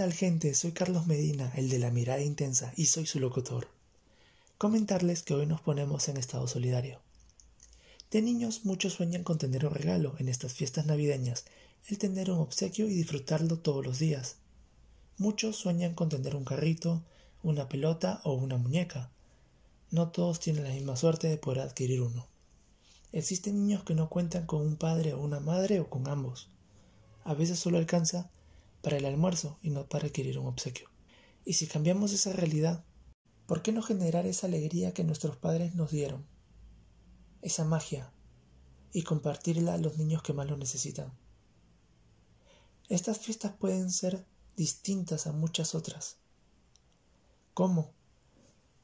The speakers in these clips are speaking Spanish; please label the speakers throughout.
Speaker 1: tal gente? Soy Carlos Medina, el de la mirada intensa, y soy su locutor. Comentarles que hoy nos ponemos en estado solidario. De niños muchos sueñan con tener un regalo en estas fiestas navideñas, el tener un obsequio y disfrutarlo todos los días. Muchos sueñan con tener un carrito, una pelota o una muñeca. No todos tienen la misma suerte de poder adquirir uno. Existen niños que no cuentan con un padre o una madre o con ambos. A veces solo alcanza para el almuerzo y no para adquirir un obsequio. Y si cambiamos esa realidad, ¿por qué no generar esa alegría que nuestros padres nos dieron? Esa magia y compartirla a los niños que más lo necesitan. Estas fiestas pueden ser distintas a muchas otras. ¿Cómo?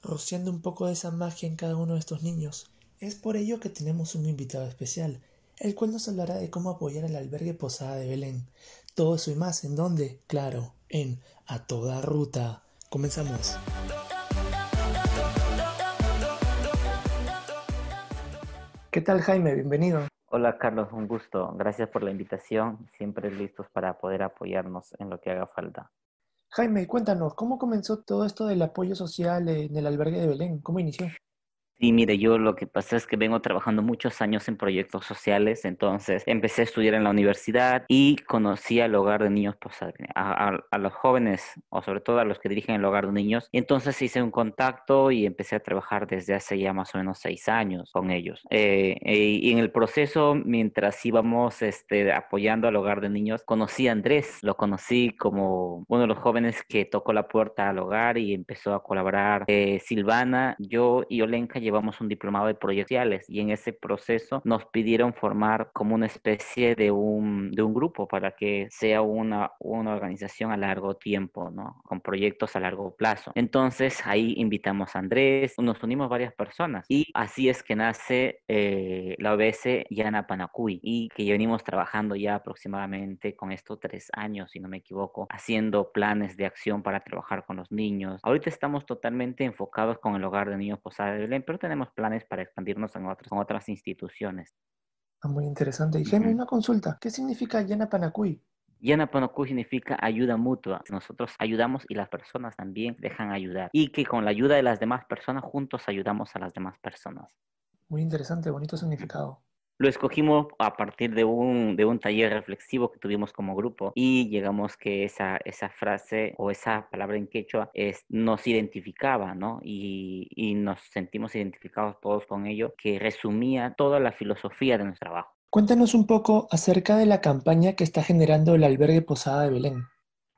Speaker 1: Rociando un poco de esa magia en cada uno de estos niños. Es por ello que tenemos un invitado especial, el cual nos hablará de cómo apoyar al albergue Posada de Belén. Todo eso y más, ¿en dónde? Claro, en A Toda Ruta. Comenzamos. ¿Qué tal Jaime? Bienvenido.
Speaker 2: Hola Carlos, un gusto. Gracias por la invitación. Siempre listos para poder apoyarnos en lo que haga falta.
Speaker 1: Jaime, cuéntanos, ¿cómo comenzó todo esto del apoyo social en el albergue de Belén? ¿Cómo inició?
Speaker 2: Sí, mire, yo lo que pasa es que vengo trabajando muchos años en proyectos sociales, entonces empecé a estudiar en la universidad y conocí al hogar de niños, pues, a, a, los jóvenes o sobre todo a los que dirigen el hogar de niños. Y entonces hice un contacto y empecé a trabajar desde hace ya más o menos seis años con ellos. Eh, eh, y en el proceso, mientras íbamos este, apoyando al hogar de niños, conocí a Andrés, lo conocí como uno de los jóvenes que tocó la puerta al hogar y empezó a colaborar. Eh, Silvana, yo y Olenka llevamos un diplomado de proyectos y en ese proceso nos pidieron formar como una especie de un, de un grupo para que sea una, una organización a largo tiempo, ¿no? Con proyectos a largo plazo. Entonces ahí invitamos a Andrés, nos unimos varias personas y así es que nace eh, la OBS Yana Panacuy y que venimos trabajando ya aproximadamente con estos tres años, si no me equivoco, haciendo planes de acción para trabajar con los niños. Ahorita estamos totalmente enfocados con el hogar de niños Posada de Belén, pero tenemos planes para expandirnos en otras, en otras instituciones.
Speaker 1: Ah, muy interesante. Y Jaime, una consulta. ¿Qué significa Yanapanacuy?
Speaker 2: Yanapanacuy significa ayuda mutua. Nosotros ayudamos y las personas también dejan ayudar. Y que con la ayuda de las demás personas juntos ayudamos a las demás personas.
Speaker 1: Muy interesante, bonito significado.
Speaker 2: Lo escogimos a partir de un, de un taller reflexivo que tuvimos como grupo y llegamos que esa, esa frase o esa palabra en quechua nos identificaba, ¿no? Y, y nos sentimos identificados todos con ello, que resumía toda la filosofía de nuestro trabajo.
Speaker 1: Cuéntanos un poco acerca de la campaña que está generando el albergue Posada de Belén.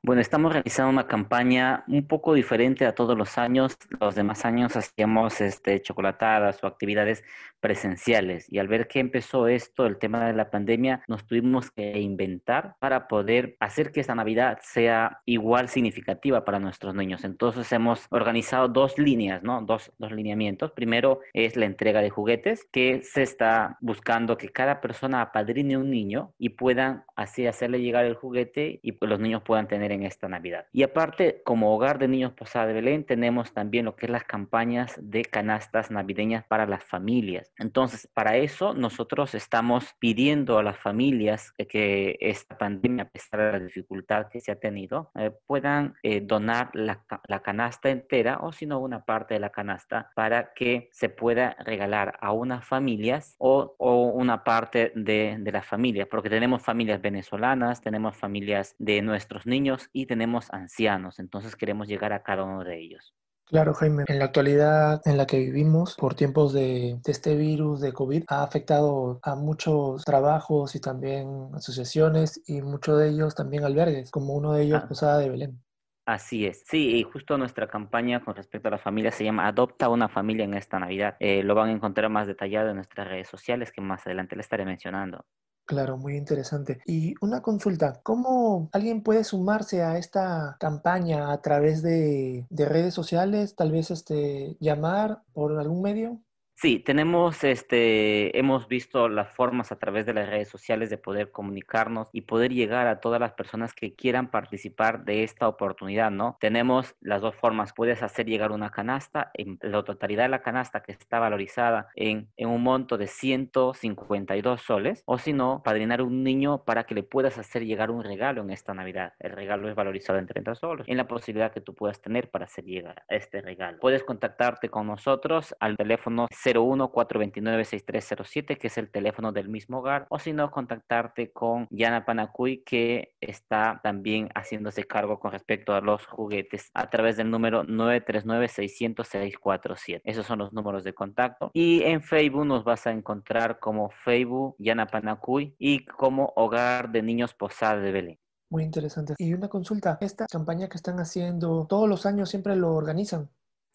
Speaker 2: Bueno, estamos realizando una campaña un poco diferente a todos los años. Los demás años hacíamos este, chocolatadas o actividades presenciales y al ver que empezó esto, el tema de la pandemia, nos tuvimos que inventar para poder hacer que esta Navidad sea igual significativa para nuestros niños. Entonces hemos organizado dos líneas, ¿no? Dos, dos lineamientos. Primero es la entrega de juguetes, que se está buscando que cada persona apadrine un niño y puedan así hacerle llegar el juguete y pues los niños puedan tener en esta Navidad. Y aparte, como hogar de niños Posada de Belén, tenemos también lo que es las campañas de canastas navideñas para las familias. Entonces, para eso nosotros estamos pidiendo a las familias que esta pandemia, a pesar de la dificultad que se ha tenido, eh, puedan eh, donar la, la canasta entera o si no una parte de la canasta para que se pueda regalar a unas familias o, o una parte de, de la familia, porque tenemos familias venezolanas, tenemos familias de nuestros niños, y tenemos ancianos, entonces queremos llegar a cada uno de ellos.
Speaker 1: Claro, Jaime. En la actualidad en la que vivimos, por tiempos de, este virus de COVID, ha afectado a muchos trabajos y también asociaciones y muchos de ellos también albergues, como uno de ellos, ah. Posada de Belén.
Speaker 2: Así es, sí, y justo nuestra campaña con respecto a la familia se llama Adopta una familia en esta Navidad. Eh, lo van a encontrar más detallado en nuestras redes sociales que más adelante le estaré mencionando.
Speaker 1: Claro, muy interesante. Y una consulta, ¿cómo alguien puede sumarse a esta campaña a través de, redes sociales? Tal vez este, llamar por algún medio.
Speaker 2: Sí, tenemos, este, hemos visto las formas a través de las redes sociales de poder comunicarnos y poder llegar a todas las personas que quieran participar de esta oportunidad, ¿no? Tenemos las dos formas. Puedes hacer llegar una canasta, en la totalidad de la canasta que está valorizada en, en un monto de 152 soles, o si no, padrinar un niño para que le puedas hacer llegar un regalo en esta Navidad. El regalo es valorizado en 30 soles, en la posibilidad que tú puedas tener para hacer llegar este regalo. Puedes contactarte con nosotros al teléfono 01-429-6307, que es el teléfono del mismo hogar, o si no, contactarte con Yana Panacuy, que está también haciéndose cargo con respecto a los juguetes a través del número 939-600-647. Esos son los números de contacto. Y en Facebook nos vas a encontrar como Facebook Yana Panacuy y como Hogar de Niños Posada de Belén.
Speaker 1: Muy interesante. Y una consulta, esta campaña que están haciendo, todos los años siempre lo organizan.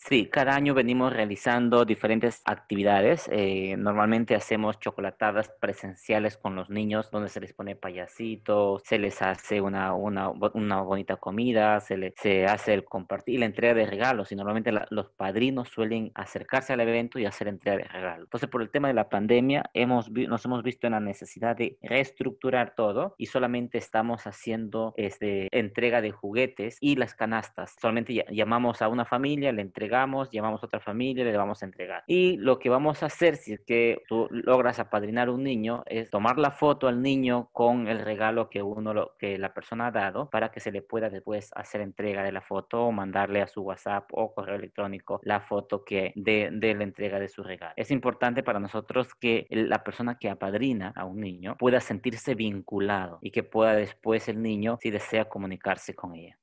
Speaker 2: Sí, cada año venimos realizando diferentes actividades. Eh, normalmente hacemos chocolatadas presenciales con los niños, donde se les pone payasitos, se les hace una, una, bonita comida, se, les, se hace el compartir la entrega de regalos. Y normalmente los padrinos suelen acercarse al evento y hacer entrega de regalos. Entonces, por el tema de la pandemia, hemos, nos hemos visto en la necesidad de reestructurar todo y solamente estamos haciendo este, entrega de juguetes y las canastas. Solamente llamamos a una familia, le entregamos llamamos a otra familia, le vamos a entregar. Y lo que vamos a hacer, si es que tú logras apadrinar un niño, es tomar la foto al niño con el regalo que uno, lo, que la persona ha dado, para que se le pueda después hacer entrega de la foto o mandarle a su WhatsApp o correo electrónico la foto que de, de la entrega de su regalo. Es importante para nosotros que la persona que apadrina a un niño pueda sentirse vinculado y que pueda después el niño, si desea, comunicarse con ella.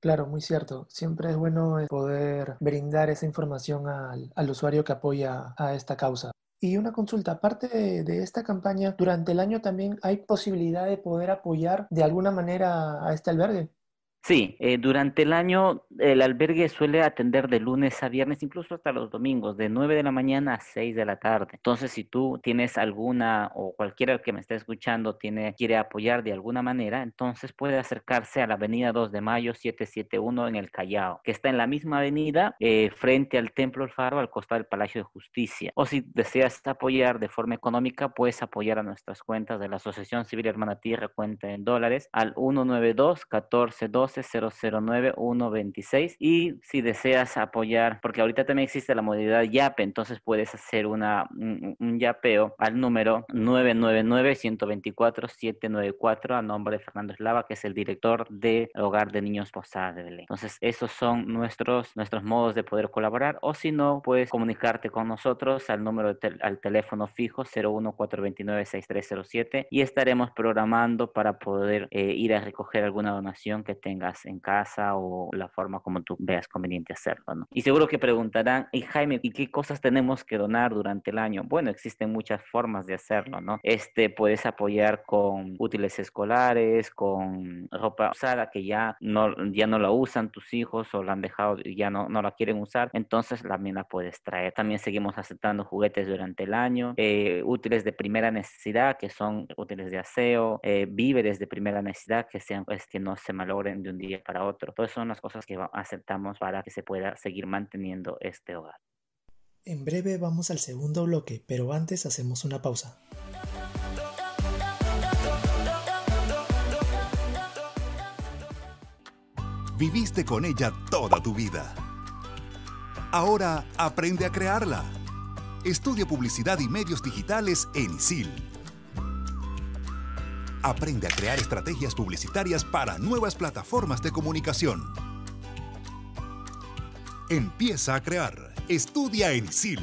Speaker 1: Claro, muy cierto. Siempre es bueno eh, poder brindar esa información al, usuario que apoya a esta causa. Y una consulta, aparte de, esta campaña, durante el año también hay posibilidad de poder apoyar de alguna manera a este albergue.
Speaker 2: Sí, eh, durante el año el albergue suele atender de lunes a viernes, incluso hasta los domingos, de 9 de la mañana a 6 de la tarde. Entonces, si tú tienes alguna o cualquiera que me esté escuchando tiene, quiere apoyar de alguna manera, entonces puede acercarse a la avenida 2 de mayo 771 en el Callao, que está en la misma avenida eh, frente al Templo El Faro, al costado del Palacio de Justicia. O si deseas apoyar de forma económica, puedes apoyar a nuestras cuentas de la Asociación Civil Hermana Tierra, cuenta en dólares, al 192 1412 009 126 y si deseas apoyar, porque ahorita también existe la modalidad YAPE, entonces puedes hacer una, un, YAPEO al número 999-124-794 a nombre de Fernando Eslava, que es el director del Hogar de Niños Posada de Belén. Entonces, esos son nuestros, nuestros modos de poder colaborar o si no, puedes comunicarte con nosotros al número al teléfono fijo 01429-6307 y estaremos programando para poder eh, ir a recoger alguna donación que tenga en casa o la forma como tú veas conveniente hacerlo, ¿no? Y seguro que preguntarán, y Jaime, ¿y qué cosas tenemos que donar durante el año? Bueno, existen muchas formas de hacerlo, ¿no? Este, puedes apoyar con útiles escolares, con ropa usada que ya no, ya no la usan tus hijos o la han dejado y ya no, no la quieren usar, entonces también la puedes traer. También seguimos aceptando juguetes durante el año, eh, útiles de primera necesidad, que son útiles de aseo, eh, víveres de primera necesidad, que sean, pues, que no se malogren de un día para otro. Todas son las cosas que aceptamos para que se pueda seguir manteniendo este hogar.
Speaker 1: En breve vamos al segundo bloque, pero antes hacemos una pausa.
Speaker 3: Viviste con ella toda tu vida. Ahora aprende a crearla. Estudia publicidad y medios digitales en ISIL Aprende a crear estrategias publicitarias para nuevas plataformas de comunicación. Empieza a crear. Estudia en ISIL.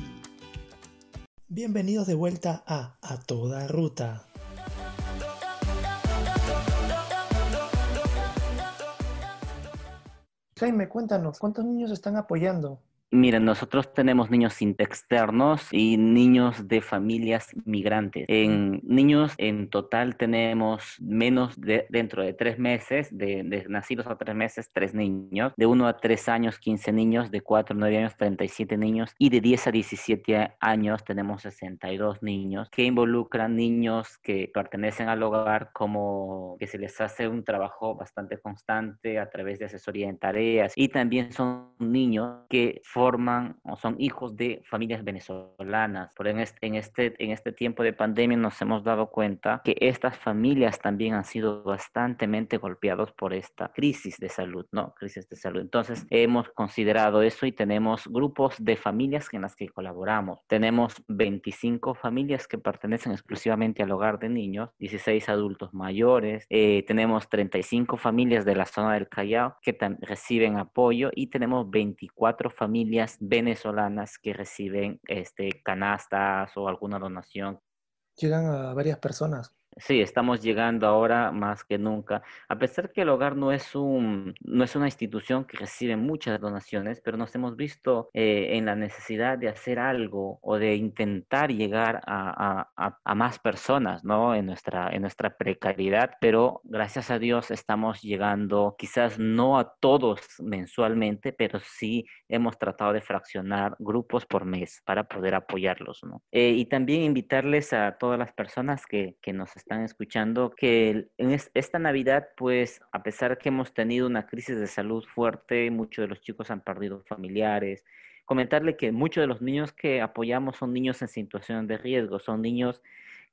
Speaker 1: Bienvenidos de vuelta a A Toda Ruta. Jaime, cuéntanos, ¿cuántos niños están apoyando?
Speaker 2: Mira, nosotros tenemos niños externos y niños de familias migrantes. En niños en total tenemos menos de dentro de tres meses, de, nacidos a tres meses, tres niños, de uno a tres años, 15 niños, de cuatro a nueve años, 37 niños. Y de 10 a 17 años tenemos 62 niños que involucran niños que pertenecen al hogar como que se les hace un trabajo bastante constante a través de asesoría en tareas. Y también son niños que forman o son hijos de familias venezolanas. Pero en este, en, este, en este tiempo de pandemia nos hemos dado cuenta que estas familias también han sido bastante golpeados por esta crisis de salud, ¿no? Crisis de salud. Entonces, hemos considerado eso y tenemos grupos de familias en las que colaboramos. Tenemos 25 familias que pertenecen exclusivamente al hogar de niños, 16 adultos mayores, eh, tenemos 35 familias de la zona del Callao que reciben apoyo y tenemos 24 familias venezolanas que reciben este, canastas o alguna donación.
Speaker 1: Llegan a varias personas.
Speaker 2: Sí, estamos llegando ahora más que nunca. A pesar que el hogar no es un, no es una institución que recibe muchas donaciones, pero nos hemos visto eh, en la necesidad de hacer algo o de intentar llegar a, a, más personas, ¿no? En nuestra, en nuestra precariedad, pero gracias a Dios estamos llegando, quizás no a todos mensualmente, pero sí hemos tratado de fraccionar grupos por mes para poder apoyarlos, ¿no? Eh, y también invitarles a todas las personas que, que nos están están escuchando, que en esta Navidad, pues a pesar que hemos tenido una crisis de salud fuerte, muchos de los chicos han perdido familiares, comentarle que muchos de los niños que apoyamos son niños en situación de riesgo, son niños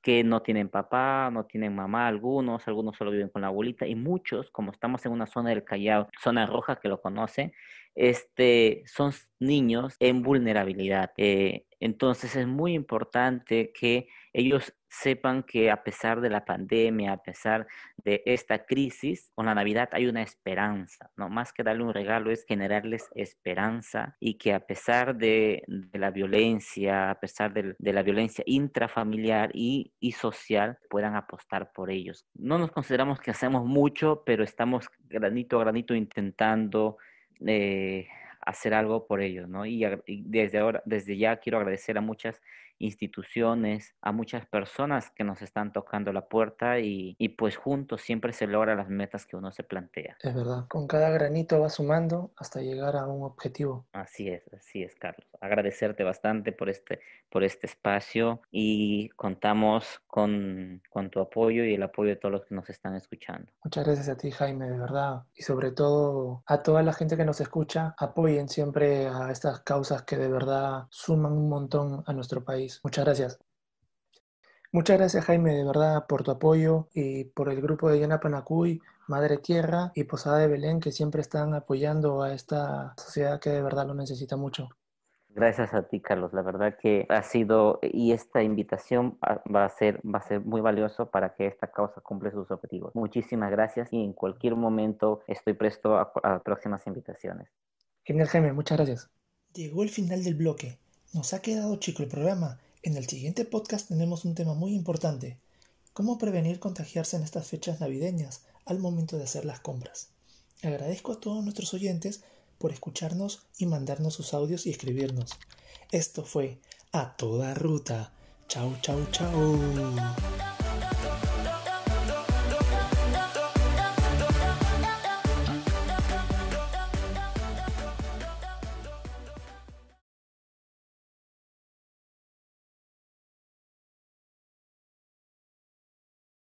Speaker 2: que no tienen papá, no tienen mamá, algunos, algunos solo viven con la abuelita y muchos, como estamos en una zona del Callao, zona roja que lo conocen, este, son niños en vulnerabilidad. Eh, entonces es muy importante que ellos sepan que a pesar de la pandemia, a pesar de esta crisis, con la Navidad hay una esperanza, ¿no? Más que darle un regalo es generarles esperanza y que a pesar de, la violencia, a pesar de, la violencia intrafamiliar y, social, puedan apostar por ellos. No nos consideramos que hacemos mucho, pero estamos granito a granito intentando... Eh, hacer algo por ellos, ¿no? Y, y desde ahora, desde ya quiero agradecer a muchas instituciones, a muchas personas que nos están tocando la puerta y, pues juntos siempre se logran las metas que uno se plantea.
Speaker 1: Es verdad, con cada granito va sumando hasta llegar a un objetivo.
Speaker 2: Así es, así es, Carlos. Agradecerte bastante por este, por este espacio y contamos con, con tu apoyo y el apoyo de todos los que nos están escuchando.
Speaker 1: Muchas gracias a ti, Jaime, de verdad. Y sobre todo a toda la gente que nos escucha, apoyen siempre a estas causas que de verdad suman un montón a nuestro país Muchas gracias. Muchas gracias Jaime, de verdad, por tu apoyo y por el grupo de Yanapanacuy, Madre Tierra y Posada de Belén que siempre están apoyando a esta sociedad que de verdad lo necesita mucho.
Speaker 2: Gracias a ti, Carlos. La verdad que ha sido y esta invitación va a ser va a ser muy valioso para que esta causa cumpla sus objetivos. Muchísimas gracias y en cualquier momento estoy presto a, a próximas invitaciones.
Speaker 1: Genial, Jaime. Muchas gracias. Llegó el final del bloque. Nos ha quedado chico el programa. En el siguiente podcast tenemos un tema muy importante. ¿Cómo prevenir contagiarse en estas fechas navideñas al momento de hacer las compras? Agradezco a todos nuestros oyentes por escucharnos y mandarnos sus audios y escribirnos. Esto fue A Toda Ruta. Chau, chau, chau.